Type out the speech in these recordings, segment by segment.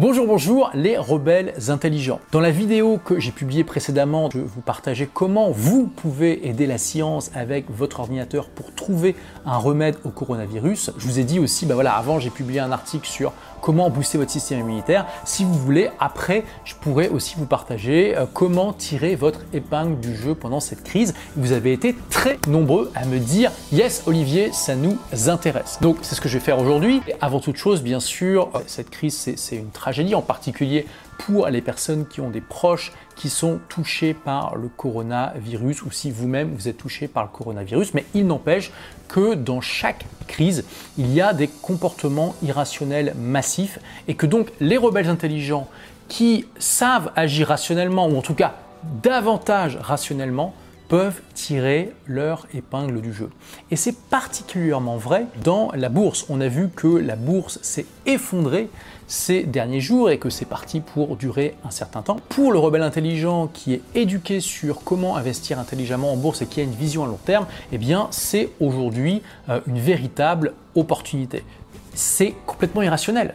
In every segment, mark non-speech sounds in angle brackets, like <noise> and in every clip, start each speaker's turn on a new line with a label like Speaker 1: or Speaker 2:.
Speaker 1: Bonjour, bonjour les rebelles intelligents. Dans la vidéo que j'ai publiée précédemment, je vous partageais comment vous pouvez aider la science avec votre ordinateur pour trouver un remède au coronavirus. Je vous ai dit aussi, bah voilà, avant j'ai publié un article sur comment booster votre système immunitaire. Si vous voulez, après, je pourrais aussi vous partager euh, comment tirer votre épingle du jeu pendant cette crise. Vous avez été très nombreux à me dire Yes, Olivier, ça nous intéresse. Donc, c'est ce que je vais faire aujourd'hui. Avant toute chose, bien sûr, euh, cette crise, c'est une tragédie, en particulier pour les personnes qui ont des proches qui sont touchés par le coronavirus ou si vous-même vous êtes touché par le coronavirus. Mais il n'empêche que dans chaque crise, il y a des comportements irrationnels massifs et que donc les rebelles intelligents qui savent agir rationnellement ou en tout cas davantage rationnellement peuvent tirer leur épingle du jeu. Et c'est particulièrement vrai dans la bourse. On a vu que la bourse s'est effondrée ces derniers jours et que c'est parti pour durer un certain temps. Pour le rebelle intelligent qui est éduqué sur comment investir intelligemment en bourse et qui a une vision à long terme, eh bien c'est aujourd'hui euh, une véritable opportunité. C'est complètement irrationnel.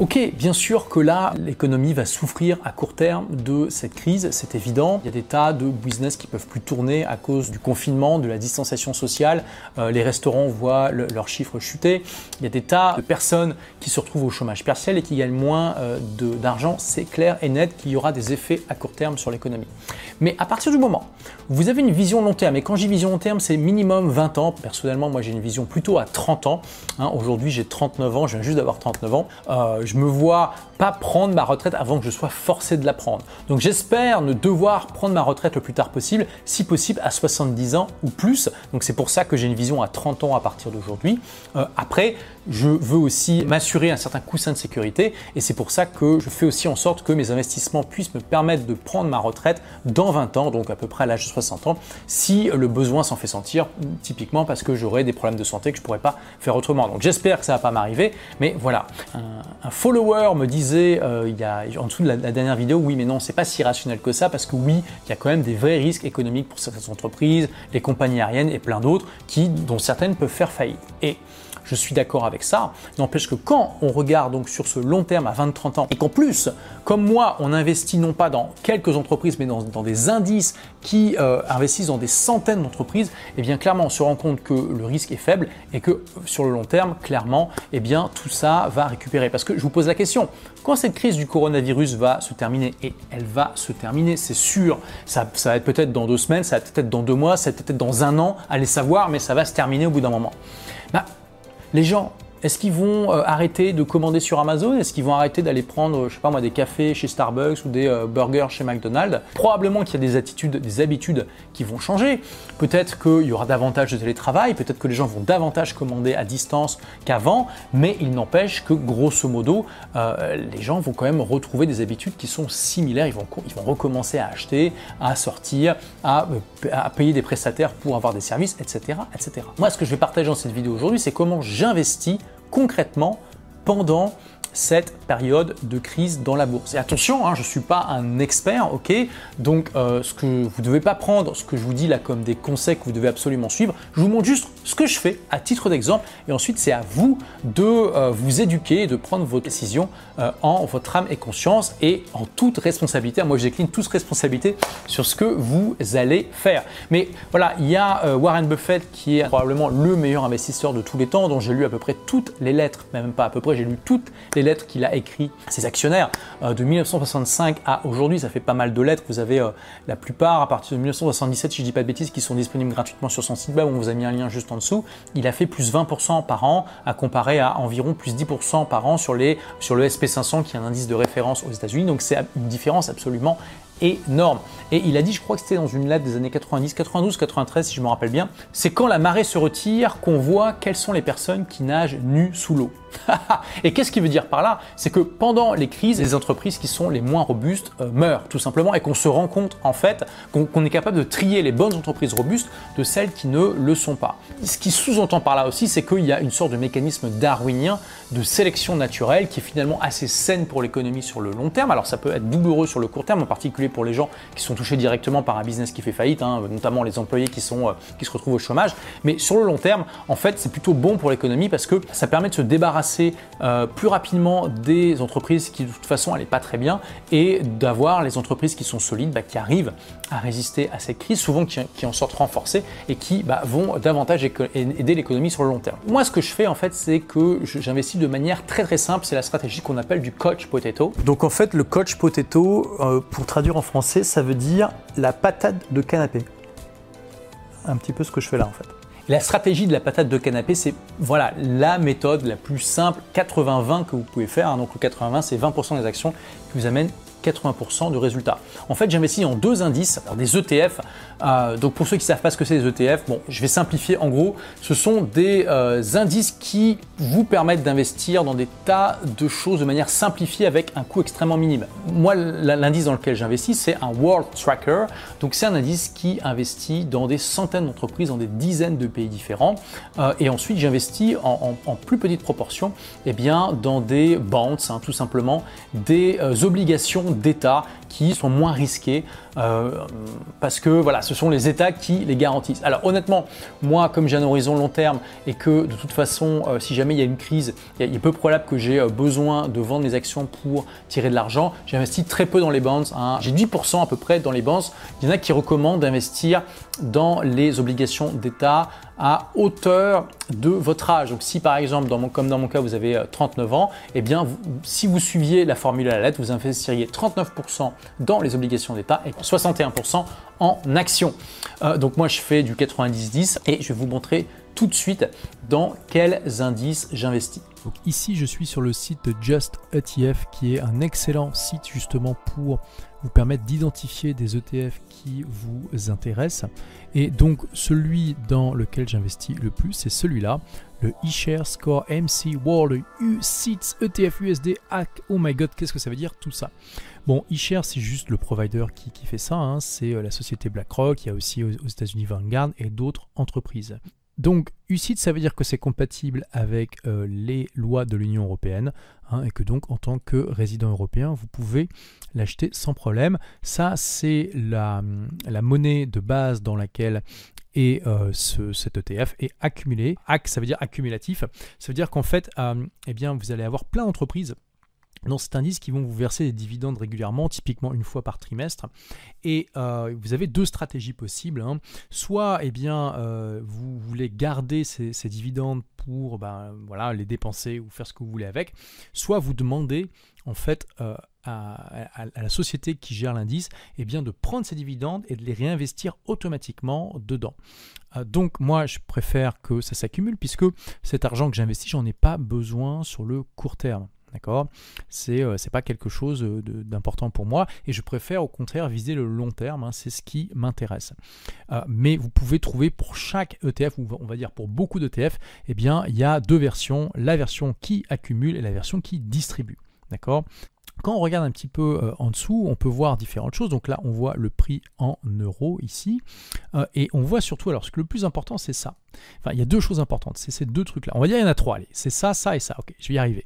Speaker 1: Ok, bien sûr que là, l'économie va souffrir à court terme de cette crise, c'est évident. Il y a des tas de business qui peuvent plus tourner à cause du confinement, de la distanciation sociale. Euh, les restaurants voient leurs chiffres chuter. Il y a des tas de personnes qui se retrouvent au chômage partiel et qui gagnent moins euh, d'argent. C'est clair et net qu'il y aura des effets à court terme sur l'économie. Mais à partir du moment où vous avez une vision long terme, et quand dis vision long terme, c'est minimum 20 ans. Personnellement, moi j'ai une vision plutôt à 30 ans. Hein, aujourd'hui, j'ai 39 ans, je viens juste d'avoir 39 ans. Euh, je me vois pas prendre ma retraite avant que je sois forcé de la prendre. Donc j'espère ne devoir prendre ma retraite le plus tard possible, si possible à 70 ans ou plus. Donc c'est pour ça que j'ai une vision à 30 ans à partir d'aujourd'hui. Euh, après, je veux aussi m'assurer un certain coussin de sécurité et c'est pour ça que je fais aussi en sorte que mes investissements puissent me permettre de prendre ma retraite dans 20 ans, donc à peu près à l'âge de 60 ans, si le besoin s'en fait sentir, typiquement parce que j'aurai des problèmes de santé que je ne pourrais pas faire autrement. Donc j'espère que ça ne va pas m'arriver, mais voilà. Un, follower me euh, il y a, en dessous de la, dernière vidéo, oui mais non, c'est pas si rationnel que ça parce que oui, il y a quand même des vrais risques économiques pour certaines entreprises, les compagnies aériennes et plein d'autres qui, dont certaines peuvent faire faillite. Je suis d'accord avec ça. N'empêche que quand on regarde donc sur ce long terme à 20-30 ans et qu'en plus, comme moi, on investit non pas dans quelques entreprises, mais dans, des indices qui euh, investissent dans des centaines d'entreprises, eh bien clairement, on se rend compte que le risque est faible et que sur le long terme, clairement, eh bien tout ça va récupérer. Parce que je vous pose la question, quand cette crise du coronavirus va se terminer, et elle va se terminer, c'est sûr, ça, va être peut-être dans deux semaines, ça va peut-être dans deux mois, ça va peut-être dans un an, allez savoir, mais ça va se terminer au bout d'un moment. Bah, les gens est-ce qu'ils vont euh, arrêter de commander sur Amazon? Est-ce qu'ils vont arrêter d'aller prendre, je sais pas moi, des cafés chez Starbucks ou des euh, burgers chez McDonald's? Probablement qu'il y a des attitudes, des habitudes qui vont changer. Peut-être qu'il y aura davantage de télétravail, peut-être que les gens vont davantage commander à distance qu'avant, mais il n'empêche que grosso modo, euh, les gens vont quand même retrouver des habitudes qui sont similaires. Ils vont, recommencer à acheter, à sortir, à, à payer des prestataires pour avoir des services, etc., etc. Moi, ce que je vais partager dans cette vidéo aujourd'hui, c'est comment j'investis concrètement pendant cette période de crise dans la bourse. Et attention, hein, je ne suis pas un expert, ok Donc euh, ce que vous ne devez pas prendre, ce que je vous dis là comme des conseils que vous devez absolument suivre, je vous montre juste ce que je fais à titre d'exemple et ensuite c'est à vous de euh, vous éduquer et de prendre vos décisions euh, en votre âme et conscience et en toute responsabilité. Moi je décline toute responsabilité sur ce que vous allez faire. Mais voilà, il y a Warren Buffett qui est probablement le meilleur investisseur de tous les temps dont j'ai lu à peu près toutes les lettres, même pas à peu près, j'ai lu toutes les lettres qu'il a écrites à ses actionnaires euh, de 1965 à aujourd'hui. Ça fait pas mal de lettres. Vous avez euh, la plupart à partir de 1977, si je dis pas de bêtises, qui sont disponibles gratuitement sur son site web. On vous a mis un lien juste en dessous. Il a fait plus 20% par an à comparer à environ plus 10% par an sur, les, sur le SP500 qui est un indice de référence aux États-Unis. Donc c'est une différence absolument énorme. Et il a dit, je crois que c'était dans une lettre des années 90, 92, 93 si je me rappelle bien, c'est quand la marée se retire qu'on voit quelles sont les personnes qui nagent nues sous l'eau. <laughs> et qu'est-ce qu'il veut dire par là? C'est que pendant les crises, les entreprises qui sont les moins robustes euh, meurent tout simplement et qu'on se rend compte en fait qu'on est capable de trier les bonnes entreprises robustes de celles qui ne le sont pas. Ce qui sous-entend par là aussi, c'est qu'il y a une sorte de mécanisme darwinien de sélection naturelle qui est finalement assez saine pour l'économie sur le long terme. Alors ça peut être douloureux sur le court terme, en particulier pour les gens qui sont touchés directement par un business qui fait faillite, hein, notamment les employés qui, sont, euh, qui se retrouvent au chômage. Mais sur le long terme, en fait, c'est plutôt bon pour l'économie parce que ça permet de se débarrasser euh, plus rapidement des entreprises qui de toute façon n'allaient pas très bien et d'avoir les entreprises qui sont solides, bah, qui arrivent à résister à cette crise, souvent qui, en sortent renforcées et qui bah, vont davantage aider l'économie sur le long terme. Moi, ce que je fais en fait, c'est que j'investis de manière très très simple. C'est la stratégie qu'on appelle du coach potato. Donc en fait, le coach potato, euh, pour traduire en français, ça veut dire la patate de canapé. Un petit peu ce que je fais là en fait. La stratégie de la patate de canapé, c'est voilà la méthode la plus simple 80-20 que vous pouvez faire. Hein. Donc le 80-20, c'est 20% des actions qui vous amènent 80% de résultats. En fait, j'investis en deux indices, des ETF. Euh, donc pour ceux qui ne savent pas ce que c'est des ETF, bon, je vais simplifier. En gros, ce sont des euh, indices qui vous permettent d'investir dans des tas de choses de manière simplifiée avec un coût extrêmement minime. Moi, l'indice dans lequel j'investis, c'est un World Tracker. Donc c'est un indice qui investit dans des centaines d'entreprises, dans des dizaines de pays différents. Euh, et ensuite, j'investis en, plus petite proportion, eh bien, dans des bonds, hein, tout simplement, des obligations d'État qui sont moins risqués euh, parce que voilà, ce sont les États qui les garantissent. Alors honnêtement, moi comme j'ai un horizon long terme et que de toute façon, euh, si jamais il y a une crise, il, est peu probable que j'ai euh, besoin de vendre mes actions pour tirer de l'argent, j'investis très peu dans les bonds. Hein. J'ai 10% à peu près dans les bonds. Il y en a qui recommandent d'investir dans les obligations d'État à hauteur de votre âge. Donc si par exemple, comme dans mon cas, vous avez 39 ans, eh bien si vous suiviez la formule à la lettre, vous investiriez 39% dans les obligations d'État 61% en actions. Euh, donc moi je fais du 90-10 et je vais vous montrer tout de suite dans quels indices j'investis.
Speaker 2: Donc ici je suis sur le site de Just ETF qui est un excellent site justement pour vous permettre d'identifier des ETF qui vous intéressent. Et donc celui dans lequel j'investis le plus, c'est celui-là, le eShare Score MC World U6 ETF USD Hack. Oh my god, qu'est-ce que ça veut dire tout ça? Bon, eShare, c'est juste le provider qui, fait ça. Hein. C'est euh, la société BlackRock. Il y a aussi aux, États-Unis Vanguard et d'autres entreprises. Donc, UCIT, ça veut dire que c'est compatible avec euh, les lois de l'Union européenne hein, et que donc, en tant que résident européen, vous pouvez l'acheter sans problème. Ça, c'est la, monnaie de base dans laquelle est euh, ce, cet ETF est accumulé. AC, ça veut dire accumulatif. Ça veut dire qu'en fait, eh bien, vous allez avoir plein d'entreprises dans cet indice qui vont vous verser des dividendes régulièrement, typiquement une fois par trimestre. Et euh, vous avez deux stratégies possibles. Hein. Soit eh bien, euh, vous voulez garder ces, dividendes pour ben, voilà, les dépenser ou faire ce que vous voulez avec, soit vous demandez en fait euh, à, la société qui gère l'indice eh bien, de prendre ces dividendes et de les réinvestir automatiquement dedans. donc moi je préfère que ça s'accumule puisque cet argent que j'investis, j'en ai pas besoin sur le court terme. D'accord? C'est euh, pas quelque chose d'important pour moi et je préfère au contraire viser le long terme, hein, c'est ce qui m'intéresse. Euh, mais vous pouvez trouver pour chaque ETF, ou on va dire pour beaucoup d'ETF, eh bien, il y a deux versions, la version qui accumule et la version qui distribue. D'accord? Quand on regarde un petit peu euh, en dessous, on peut voir différentes choses. Donc là, on voit le prix en euros ici. Euh, et on voit surtout, alors ce que le plus important, c'est ça. Enfin, il y a deux choses importantes. C'est ces deux trucs-là. On va dire qu'il y en a trois. Allez, c'est ça, ça et ça. Ok, je vais y arriver.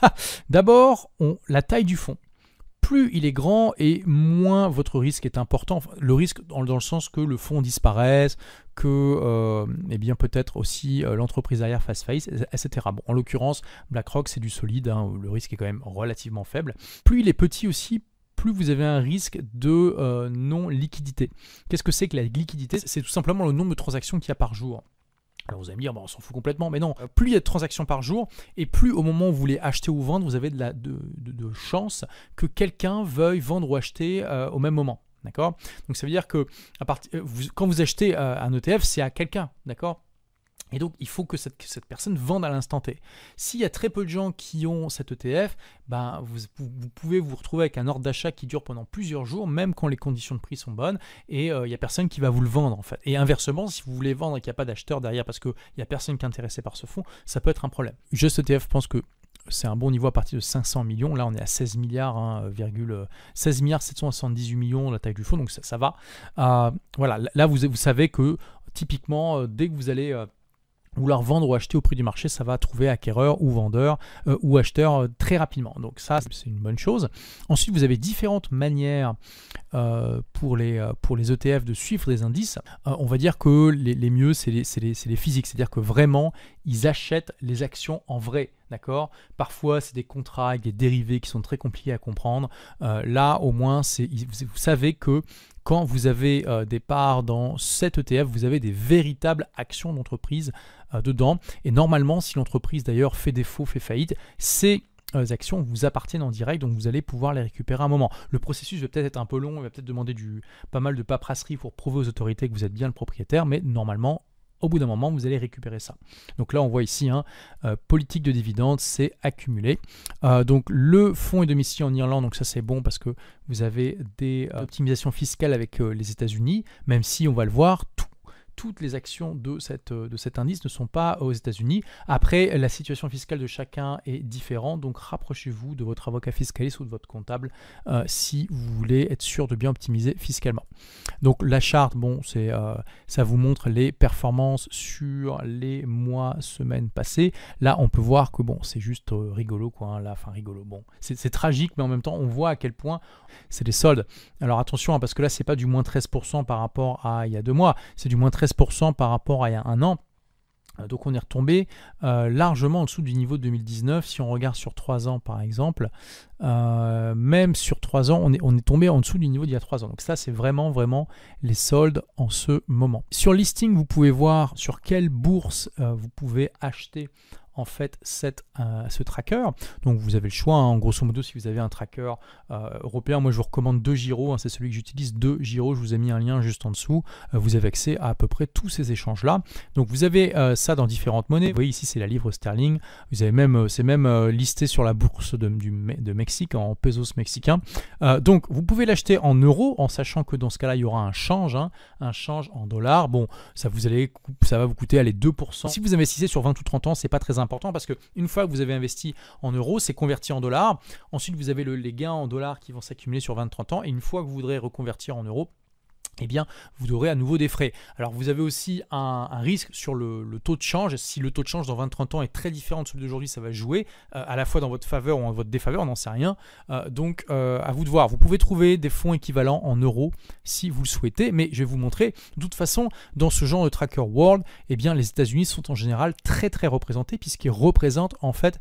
Speaker 2: <laughs> D'abord, la taille du fond plus il est grand et moins votre risque est important. Le risque dans, le sens que le fonds disparaisse, que euh, eh bien peut-être aussi euh, l'entreprise derrière fasse faillite, etc. En l'occurrence, BlackRock c'est du solide, hein, le risque est quand même relativement faible. Plus il est petit aussi, plus vous avez un risque de euh, non-liquidité. Qu'est-ce que c'est que la liquidité? C'est tout simplement le nombre de transactions qu'il y a par jour. Alors vous allez me dire, on s'en fout complètement, mais non, plus il y a de transactions par jour, et plus au moment où vous voulez acheter ou vendre, vous avez de, la, chance que quelqu'un veuille vendre ou acheter euh, au même moment. D'accord? Donc ça veut dire que euh, quand vous achetez euh, un ETF, c'est à quelqu'un. D'accord? Et donc, il faut que cette, personne vende à l'instant T. S'il y a très peu de gens qui ont cet ETF, ben, vous, pouvez vous retrouver avec un ordre d'achat qui dure pendant plusieurs jours, même quand les conditions de prix sont bonnes, et euh, il n'y a personne qui va vous le vendre en fait. Et inversement, si vous voulez vendre et qu'il n'y a pas d'acheteur derrière parce qu'il n'y a personne qui est intéressé par ce fonds, ça peut être un problème. Juste ETF pense que c'est un bon niveau à partir de 500 millions. Là, on est à 16 milliards, 16 hein, milliards 778 millions la taille du fonds, donc ça, va. Euh, voilà, là, vous, vous savez que typiquement, euh, dès que vous allez vouloir vendre ou acheter au prix du marché, ça va trouver acquéreur ou vendeur euh, ou acheteur euh, très rapidement. Donc ça, c'est une bonne chose. Ensuite, vous avez différentes manières euh, pour, les, pour les ETF de suivre des indices. on va dire que les, mieux, c'est les, les, physiques. C'est-à-dire que vraiment, ils achètent les actions en vrai. D'accord? Parfois, c'est des contrats avec des dérivés qui sont très compliqués à comprendre. là, au moins, vous savez que quand vous avez des parts dans cet ETF, vous avez des véritables actions d'entreprise euh, dedans. Et normalement, si l'entreprise d'ailleurs fait défaut, fait faillite, ces euh, actions vous appartiennent en direct, donc vous allez pouvoir les récupérer à un moment. Le processus va peut-être être un peu long, il va peut-être demander du, pas mal de paperasserie pour prouver aux autorités que vous êtes bien le propriétaire, mais normalement, au bout d'un moment, vous allez récupérer ça. Donc là, on voit ici, hein, euh, politique de dividendes, c'est accumulé. donc le fonds est domicilié en Irlande, donc ça c'est bon parce que vous avez des optimisations fiscales avec les États-Unis, même si on va le voir, tout toutes les actions euh, de cet indice ne sont pas aux États-Unis. Après, la situation fiscale de chacun est différente, donc rapprochez-vous de votre avocat fiscaliste ou de votre comptable euh, si vous voulez être sûr de bien optimiser fiscalement. Donc la charte, bon, c'est euh, ça vous montre les performances sur les mois, semaines passées. Là, on peut voir que bon, c'est juste rigolo, quoi. Hein, là, enfin rigolo. Bon, c'est tragique, mais en même temps, on voit à quel point c'est des soldes. Alors attention, hein, parce que là, c'est pas du moins 13% par rapport à il y a deux mois, c'est du moins 13 par rapport à il y a un an. Euh, donc on est retombé euh, largement en dessous du niveau de 2019. Si on regarde sur 3 ans par exemple, euh, même sur 3 ans, on est, on est tombé en dessous du niveau d'il y a 3 ans. Donc ça c'est vraiment vraiment les soldes en ce moment. Sur listing, vous pouvez voir sur quelle bourse vous pouvez acheter en fait euh, ce tracker. Donc vous avez le choix, hein. en grosso modo, si vous avez un tracker euh, européen, moi je vous recommande deux Giro, hein. c'est celui que j'utilise, deux Giro, je vous ai mis un lien juste en dessous, euh, vous avez accès à à peu près tous ces échanges-là. Donc vous avez ça dans différentes monnaies, vous voyez ici c'est la livre sterling, vous avez même, c'est même listé sur la bourse de, du, Mexique, en pesos mexicains. donc vous pouvez l'acheter en euros, en sachant que dans ce cas-là il y aura un change, hein. un change en dollars. Bon, ça, vous allez, ça va vous coûter allez, 2%. Si vous investissez sur 20 ou 30 ans, c'est pas très important important parce qu'une fois que vous avez investi en euros, c'est converti en dollars. Ensuite, vous avez les gains en dollars qui vont s'accumuler sur 20-30 ans. Et une fois que vous voudrez reconvertir en euros, eh bien, vous aurez à nouveau des frais. Alors, vous avez aussi un, risque sur le, taux de change. Si le taux de change dans 20-30 ans est très différent de celui d'aujourd'hui, ça va jouer euh, à la fois dans votre faveur ou en votre défaveur, on n'en sait rien. Euh, donc, euh, à vous de voir. Vous pouvez trouver des fonds équivalents en euros si vous le souhaitez, mais je vais vous montrer. De toute façon, dans ce genre de tracker world, eh bien, les États-Unis sont en général très très représentés puisqu'ils représentent en fait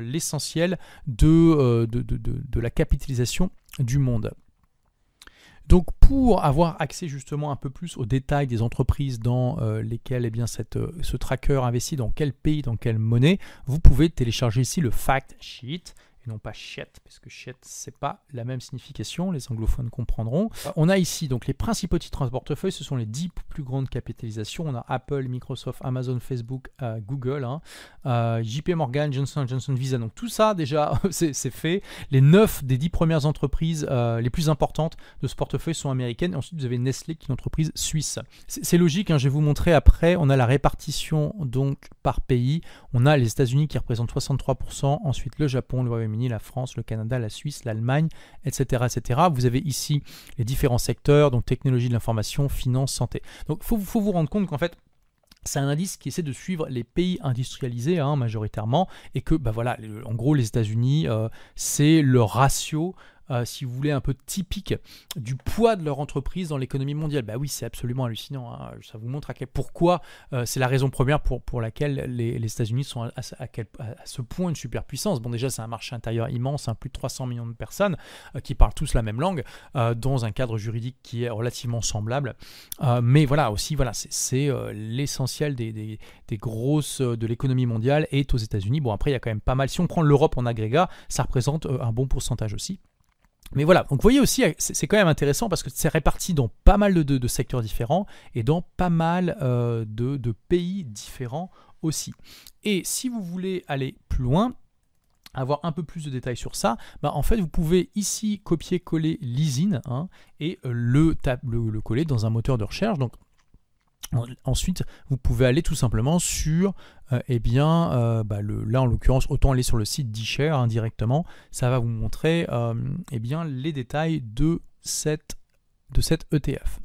Speaker 2: l'essentiel de, de la capitalisation du monde. Donc pour avoir accès justement un peu plus aux détails des entreprises dans euh, lesquelles eh bien, cette, euh, ce tracker investit, dans quel pays, dans quelle monnaie, vous pouvez télécharger ici le fact sheet non pas shit, parce que shit, c'est pas la même signification, les anglophones comprendront. Euh, on a ici donc les principaux titres en portefeuille, ce sont les 10 plus grandes capitalisations. On a Apple, Microsoft, Amazon, Facebook, euh, Google, hein. euh, JP Morgan, Johnson Johnson, Visa. Donc tout ça, déjà, <laughs> c'est fait. Les 9 des 10 premières entreprises les plus importantes de ce portefeuille sont américaines. Et ensuite, vous avez Nestlé, qui est une entreprise suisse. C'est logique, hein, je vais vous montrer après. On a la répartition donc par pays. On a les États-Unis qui représentent 63%, ensuite le Japon, le Royaume-Uni, la France, le Canada, la Suisse, l'Allemagne, etc., etc. Vous avez ici les différents secteurs, donc technologie de l'information, finance, santé. Donc il faut, vous rendre compte qu'en fait, c'est un indice qui essaie de suivre les pays industrialisés hein, majoritairement et que bah voilà en gros les États-Unis euh, c'est le ratio euh, si vous voulez, un peu typique du poids de leur entreprise dans l'économie mondiale. Bah oui, c'est absolument hallucinant. Hein. Ça vous montre à quel, pourquoi euh, c'est la raison première pour, pour laquelle les, États-Unis sont à, à, ce point une superpuissance. Bon, déjà, c'est un marché intérieur immense, hein, plus de 300 millions de personnes euh, qui parlent tous la même langue, dans un cadre juridique qui est relativement semblable. mais voilà, aussi, voilà, c'est l'essentiel des, des, des, grosses de l'économie mondiale est aux États-Unis. Bon, après, il y a quand même pas mal. Si on prend l'Europe en agrégat, ça représente un bon pourcentage aussi. Mais voilà, donc vous voyez aussi, c'est quand même intéressant parce que c'est réparti dans pas mal de, secteurs différents et dans pas mal euh, de, pays différents aussi. Et si vous voulez aller plus loin, avoir un peu plus de détails sur ça, bah en fait vous pouvez ici copier-coller l'ISIN hein, et le, le, le, coller dans un moteur de recherche. Ensuite, vous pouvez aller tout simplement sur, euh, eh bien, euh, bah, là en l'occurrence, autant aller sur le site d'eShare indirectement, ça va vous montrer euh, eh bien, les détails de cette, de cette ETF.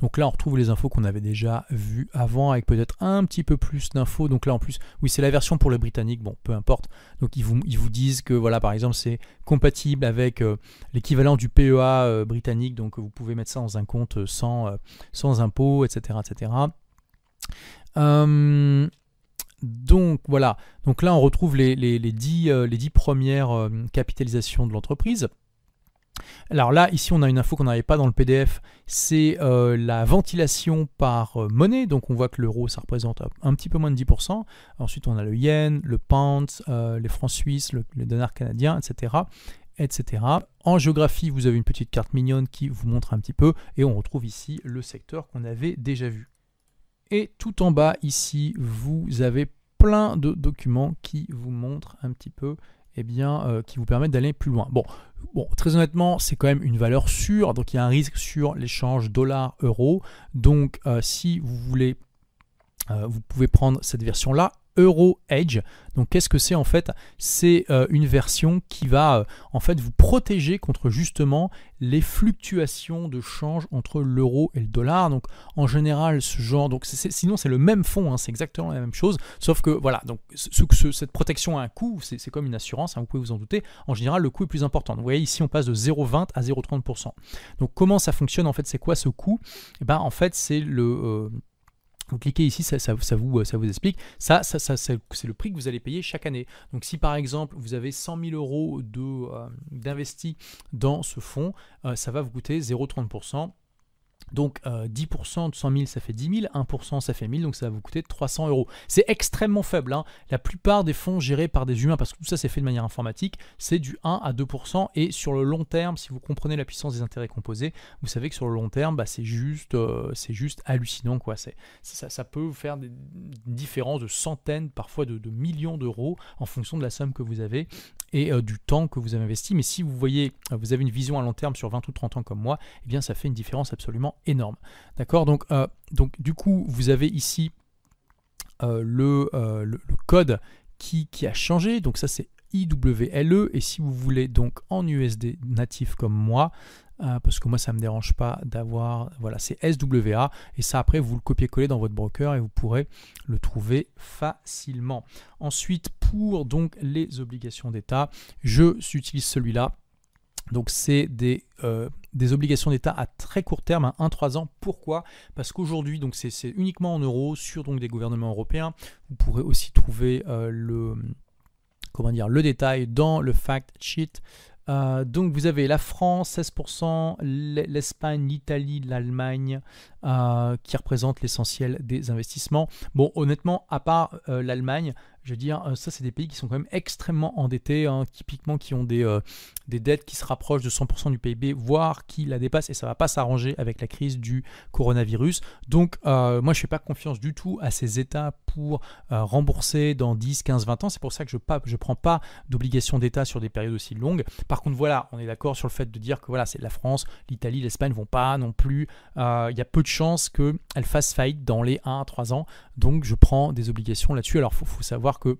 Speaker 2: Donc là, on retrouve les infos qu'on avait déjà vues avant avec peut-être un petit peu plus d'infos. Donc là, en plus, oui, c'est la version pour le britannique, bon, peu importe. Donc ils vous, disent que, voilà, par exemple, c'est compatible avec euh, l'équivalent du PEA euh, britannique. Donc vous pouvez mettre ça dans un compte sans, sans impôt, etc. etc. donc voilà, donc là on retrouve les, les, les, 10, les 10 premières capitalisations de l'entreprise. Alors là, ici, on a une info qu'on n'avait pas dans le PDF, c'est euh, la ventilation par euh, monnaie. Donc on voit que l'euro, ça représente un petit peu moins de 10%. Ensuite, on a le yen, le pound, euh, les francs suisses, le, le dollar canadien, etc., etc. En géographie, vous avez une petite carte mignonne qui vous montre un petit peu. Et on retrouve ici le secteur qu'on avait déjà vu. Et tout en bas, ici, vous avez plein de documents qui vous montrent un petit peu eh bien, euh, qui vous permettent d'aller plus loin. Bon, bon, très honnêtement, c'est quand même une valeur sûre, donc il y a un risque sur l'échange dollar-euro. Donc, euh, si vous voulez, euh, vous pouvez prendre cette version-là Euro Edge. Donc qu'est-ce que c'est en fait? C'est euh, une version qui va euh, en fait vous protéger contre justement les fluctuations de change entre l'euro et le dollar. Donc en général ce genre, donc sinon c'est le même fond, hein, c'est exactement la même chose, sauf que voilà, donc ce, cette protection a un coût, c'est comme une assurance, hein, vous pouvez vous en douter. En général le coût est plus important. Vous voyez ici on passe de 0,20 à 0,30%. Donc comment ça fonctionne en fait? C'est quoi ce coût? Et eh ben en fait c'est le euh, vous cliquez ici, ça, ça, vous, explique. Ça c'est le prix que vous allez payer chaque année. Donc si par exemple vous avez 100 000 euros euh, d'investis dans ce fonds, euh, ça va vous coûter 0,30%. Donc 10% euh, de 100 000, ça fait 10 000, 1% ça fait 1000, donc ça va vous coûter 300 euros. C'est extrêmement faible. Hein. La plupart des fonds gérés par des humains, parce que tout ça c'est fait de manière informatique, c'est du 1 à 2%. Et sur le long terme, si vous comprenez la puissance des intérêts composés, vous savez que sur le long terme, bah, c'est juste, euh, juste hallucinant. Quoi. Ça, peut faire des différences de centaines, parfois de millions d'euros en fonction de la somme que vous avez et euh, du temps que vous avez investi. Mais si vous voyez, euh, vous avez une vision à long terme sur 20 ou 30 ans comme moi, eh bien ça fait une différence absolument énorme. D'accord? Donc, euh, donc du coup, vous avez ici le, le, code qui, qui, a changé. Donc ça c'est IWLE et si vous voulez donc en USD natif comme moi, euh, parce que moi ça ne me dérange pas d'avoir, voilà, c'est SWA, et ça après vous le copiez-coller dans votre broker et vous pourrez le trouver facilement. Ensuite, pour donc les obligations d'État, je utilise celui-là. Donc c'est des, euh, des obligations d'État à très court terme, à 1-3 ans. Pourquoi? Parce qu'aujourd'hui, donc c'est uniquement en euros sur donc des gouvernements européens. Vous pourrez aussi trouver euh, le comment dire le détail dans le fact sheet euh, donc vous avez la France 16%, l'Espagne, l'Italie, l'Allemagne euh, qui représentent l'essentiel des investissements. Bon honnêtement, à part euh, l'Allemagne, je veux dire, euh, ça, c'est des pays qui sont quand même extrêmement endettés, hein, typiquement qui ont des, euh, des dettes qui se rapprochent de 100% du PIB, voire qui la dépassent, et ça va pas s'arranger avec la crise du coronavirus. Donc, euh, moi, je ne fais pas confiance du tout à ces États pour rembourser dans 10, 15, 20 ans. C'est pour ça que je ne prends pas d'obligation d'État sur des périodes aussi longues. Par contre, voilà, on est d'accord sur le fait de dire que voilà, c'est la France, l'Italie, l'Espagne ne vont pas non plus. Il y a peu de chances qu'elles fassent faillite dans les 1 à 3 ans. Donc, je prends des obligations là-dessus. Alors, il faut savoir que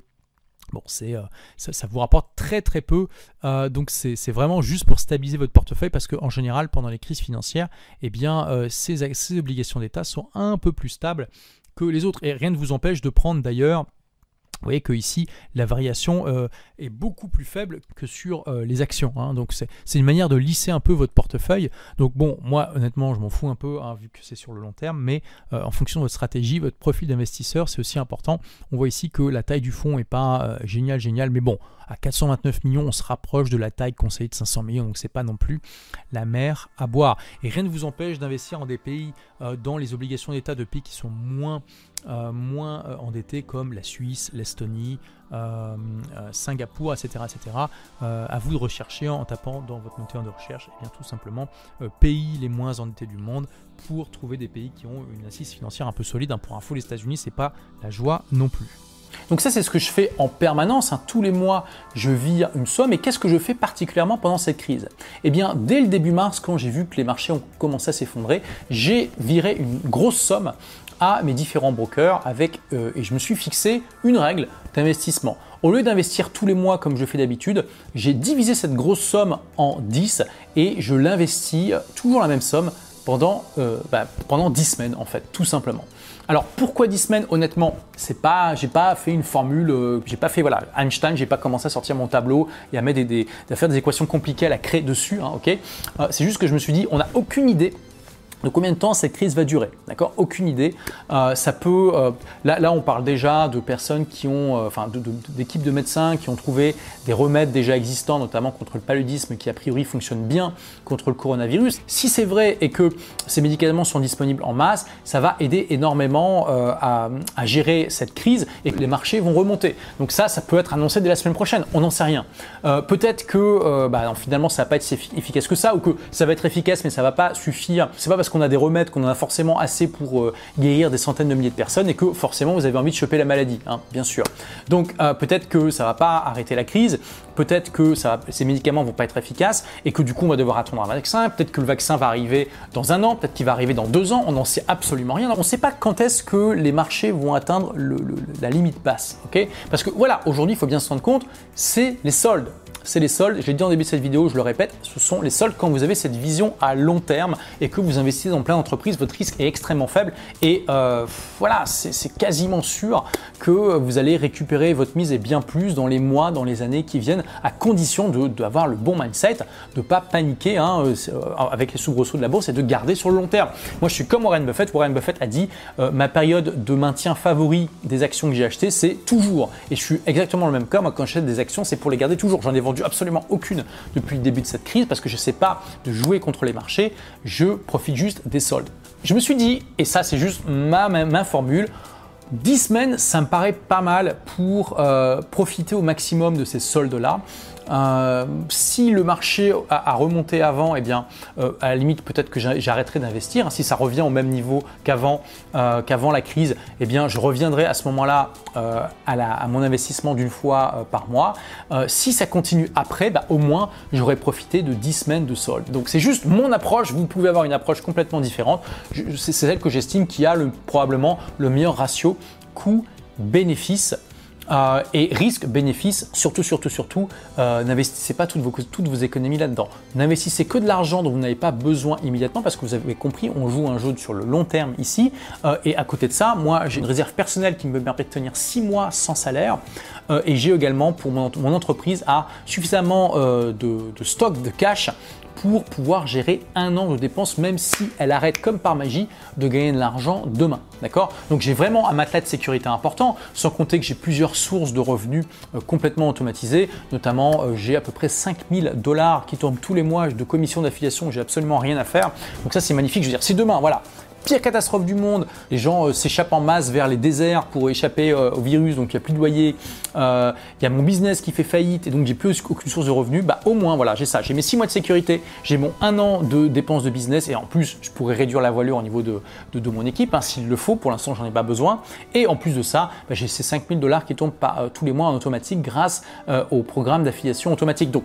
Speaker 2: Bon, c'est, euh, ça, vous rapporte très très peu, euh, donc c'est, vraiment juste pour stabiliser votre portefeuille parce qu'en général, pendant les crises financières, eh bien, euh, ces, ces obligations d'État sont un peu plus stables que les autres. Et rien ne vous empêche de prendre d'ailleurs vous voyez que ici la variation euh, est beaucoup plus faible que sur euh, les actions. Hein. Donc c'est une manière de lisser un peu votre portefeuille. Donc bon, moi honnêtement, je m'en fous un peu hein, vu que c'est sur le long terme, mais euh, en fonction de votre stratégie, votre profil d'investisseur, c'est aussi important. On voit ici que la taille du fonds n'est pas génial, génial, mais bon, à 429 millions, on se rapproche de la taille conseillée de 500 millions, donc c'est pas non plus la mer à boire. Et rien ne vous empêche d'investir en des pays dans les obligations d'État de pays qui sont moins euh, moins euh, endettés comme la Suisse, l'Estonie, euh, Singapour, etc. etc. à vous de rechercher en tapant dans votre moteur de recherche et eh bien tout simplement pays les moins endettés du monde pour trouver des pays qui ont une assise financière un peu solide. Hein, pour info, les États-Unis, c'est pas la joie non plus.
Speaker 1: Donc ça, c'est ce que je fais en permanence. Hein. Tous les mois, je vire une somme. Et qu'est-ce que je fais particulièrement pendant cette crise? Eh bien, dès le début mars, quand j'ai vu que les marchés ont commencé à s'effondrer, j'ai viré une grosse somme à mes différents brokers avec, euh, et je me suis fixé une règle d'investissement. Au lieu d'investir tous les mois comme je fais d'habitude, j'ai divisé cette grosse somme en 10 et je l'investis toujours la même somme pendant, bah, pendant 10 semaines en fait, tout simplement. Alors pourquoi 10 semaines? Honnêtement, c'est pas, j'ai pas fait une formule, j'ai pas fait voilà Einstein, j'ai pas commencé à sortir mon tableau et à mettre des, à faire des équations compliquées à la créer dessus. Hein, ok, c'est juste que je me suis dit, on n'a aucune idée de combien de temps cette crise va durer D'accord? Aucune idée. Euh, ça peut. Euh, là, on parle déjà de personnes qui ont, euh, enfin, d'équipes de, médecins qui ont trouvé des remèdes déjà existants, notamment contre le paludisme, qui a priori fonctionnent bien contre le coronavirus. Si c'est vrai et que ces médicaments sont disponibles en masse, ça va aider énormément à, gérer cette crise et que les marchés vont remonter. Donc ça, ça peut être annoncé dès la semaine prochaine. On n'en sait rien. Peut-être que, bah, finalement, ça va pas être si efficace que ça, ou que ça va être efficace, mais ça va pas suffire. C'est pas parce qu'on a des remèdes, qu'on en a forcément assez pour euh, guérir des centaines de milliers de personnes et que forcément vous avez envie de choper la maladie, hein, bien sûr. Donc euh, peut-être que ça va pas arrêter la crise, peut-être que ces médicaments vont pas être efficaces et que du coup on va devoir attendre un vaccin, peut-être que le vaccin va arriver dans un an, peut-être qu'il va arriver dans deux ans, on n'en sait absolument rien. on ne sait pas quand est-ce que les marchés vont atteindre la limite basse, ok? Parce que voilà, aujourd'hui il faut bien se rendre compte, c'est les soldes c'est les soldes. J'ai dit en début de cette vidéo, je le répète, ce sont les soldes quand vous avez cette vision à long terme et que vous investissez dans plein d'entreprises, votre risque est extrêmement faible et euh, voilà, c'est quasiment sûr que vous allez récupérer votre mise et bien plus dans les mois, dans les années qui viennent, à condition d'avoir le bon mindset, de ne pas paniquer hein, euh, euh, avec les soubresauts de la bourse et de garder sur le long terme. Moi, je suis comme Warren Buffett. Warren Buffett a dit ma période de maintien favori des actions que j'ai achetées, c'est toujours. Et je suis exactement le même cas. Moi, quand j'achète des actions, c'est pour les garder toujours. J'en ai absolument aucune depuis le début de cette crise parce que je ne sais pas de jouer contre les marchés, je profite juste des soldes. Je me suis dit, et ça c'est juste ma, formule, 10 semaines, ça me paraît pas mal pour euh, profiter au maximum de ces soldes-là. Euh, si le marché a, remonté avant, eh bien, euh, à la limite, peut-être que j'arrêterai d'investir. Si ça revient au même niveau qu'avant, euh, qu'avant la crise, eh bien, je reviendrai à ce moment-là à, mon investissement d'une fois par mois. si ça continue après, bah, au moins, j'aurai profité de 10 semaines de solde. Donc, c'est juste mon approche. Vous pouvez avoir une approche complètement différente. C'est celle que j'estime qui a le, probablement le meilleur ratio coût-bénéfice euh, et risque, bénéfice, surtout, surtout, surtout, euh, n'investissez pas toutes vos, toutes vos économies là-dedans. N'investissez que de l'argent dont vous n'avez pas besoin immédiatement parce que vous avez compris, on joue un jeu sur le long terme ici. Euh, et à côté de ça, moi, j'ai une réserve personnelle qui me permet de tenir 6 mois sans salaire. et j'ai également pour mon, entreprise à suffisamment de, de stock de cash pour pouvoir gérer un an de dépenses, même si elle arrête comme par magie de gagner de l'argent demain. D'accord? Donc j'ai vraiment un matelas de sécurité important, sans compter que j'ai plusieurs sources de revenus euh, complètement automatisées. Notamment, euh, j'ai à peu près 5000 dollars qui tombent tous les mois de commissions d'affiliation, j'ai absolument rien à faire. Donc ça c'est magnifique. Je veux dire, si demain, voilà, pire catastrophe du monde. Les gens euh, s'échappent en masse vers les déserts pour échapper euh, au virus, donc il n'y a plus de loyer. Euh, il y a mon business qui fait faillite et donc j'ai plus aucune source de revenus. Bah au moins voilà, j'ai ça. J'ai mes 6 mois de sécurité, j'ai mon 1 an de dépenses de business et en plus je pourrais réduire la voilure au niveau de, de, mon équipe hein, s'il le faut. Pour l'instant j'en ai pas besoin. Et en plus de ça, bah, j'ai ces 5000 dollars qui tombent pas, tous les mois en automatique grâce au programme d'affiliation automatique. Donc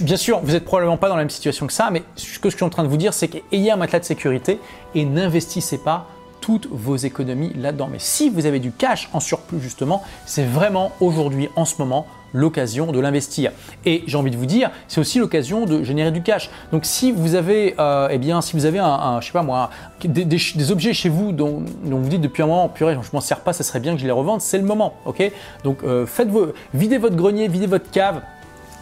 Speaker 1: bien sûr, vous êtes probablement pas dans la même situation que ça, mais ce que je suis en train de vous dire, c'est qu'ayez un matelas de sécurité et n'investissez n'investissez pas toutes vos économies là-dedans. Mais si vous avez du cash en surplus justement, c'est vraiment aujourd'hui, en ce moment, l'occasion de l'investir. Et j'ai envie de vous dire, c'est aussi l'occasion de générer du cash. Donc si vous avez, euh, eh bien, si vous avez un, je sais pas moi, des, objets chez vous dont, vous dites depuis un moment, purée, je m'en sers pas, ça serait bien que je les revende, c'est le moment, ok? Donc euh, faites vos, videz votre grenier, videz votre cave.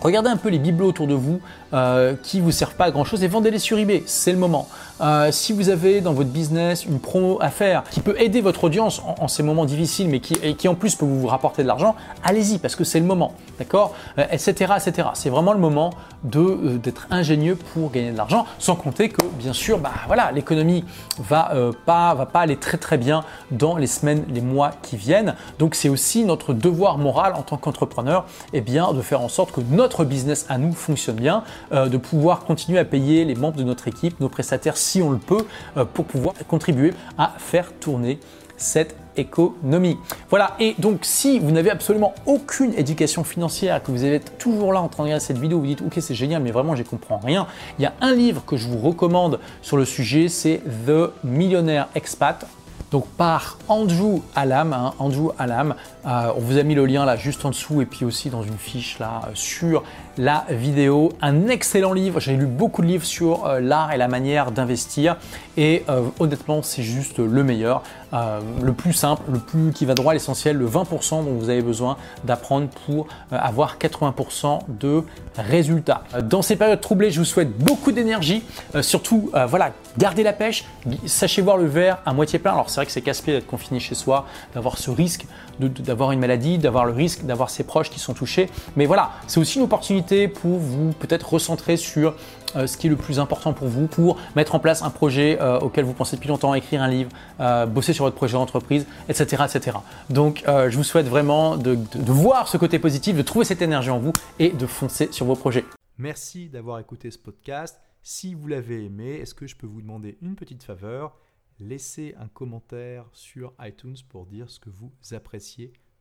Speaker 1: Regardez un peu les bibelots autour de vous euh, qui vous servent pas à grand chose et vendez-les sur eBay, c'est le moment. Euh, si vous avez dans votre business une promo à faire qui peut aider votre audience en, ces moments difficiles, mais qui, en plus peut vous rapporter de l'argent, allez-y parce que c'est le moment, d'accord Etc. Euh, etc. C'est vraiment le moment euh, d'être ingénieux pour gagner de l'argent, sans compter que bien sûr, bah voilà, l'économie va pas va pas aller très très bien dans les semaines, les mois qui viennent. Donc c'est aussi notre devoir moral en tant qu'entrepreneur, eh de faire en sorte que notre business à nous fonctionne bien, de pouvoir continuer à payer les membres de notre équipe, nos prestataires si on le peut, euh, pour pouvoir contribuer à faire tourner cette économie. Voilà, et donc si vous n'avez absolument aucune éducation financière, que vous êtes toujours là en train de regarder cette vidéo, vous dites ok c'est génial mais vraiment j'y comprends rien, il y a un livre que je vous recommande sur le sujet, c'est The Millionaire Expat donc par Andrew Alam, hein, Andrew Alam, euh, on vous a mis le lien là juste en dessous et puis aussi dans une fiche là sur la vidéo. Un excellent livre, j'ai lu beaucoup de livres sur euh, l'art et la manière d'investir et euh, honnêtement c'est juste le meilleur, euh, le plus simple, le plus qui va droit à l'essentiel, le 20% dont vous avez besoin d'apprendre pour avoir 80% de résultats. Dans ces périodes troublées, je vous souhaite beaucoup d'énergie, surtout voilà, gardez la pêche, sachez voir le verre à moitié plein. Alors c'est vrai que c'est casse-pied d'être confiné chez soi, d'avoir ce risque d'avoir une maladie, d'avoir le risque d'avoir ses proches qui sont touchés. Mais voilà, c'est aussi une opportunité pour vous peut-être recentrer sur euh, ce qui est le plus important pour vous, pour mettre en place un projet euh, auquel vous pensez depuis longtemps, écrire un livre, euh, bosser sur votre projet d'entreprise, etc., etc. Donc, je vous souhaite vraiment de voir ce côté positif, de trouver cette énergie en vous et de foncer sur vos projets.
Speaker 2: Merci d'avoir écouté ce podcast. Si vous l'avez aimé, est-ce que je peux vous demander une petite faveur? Laissez un commentaire sur iTunes pour dire ce que vous appréciez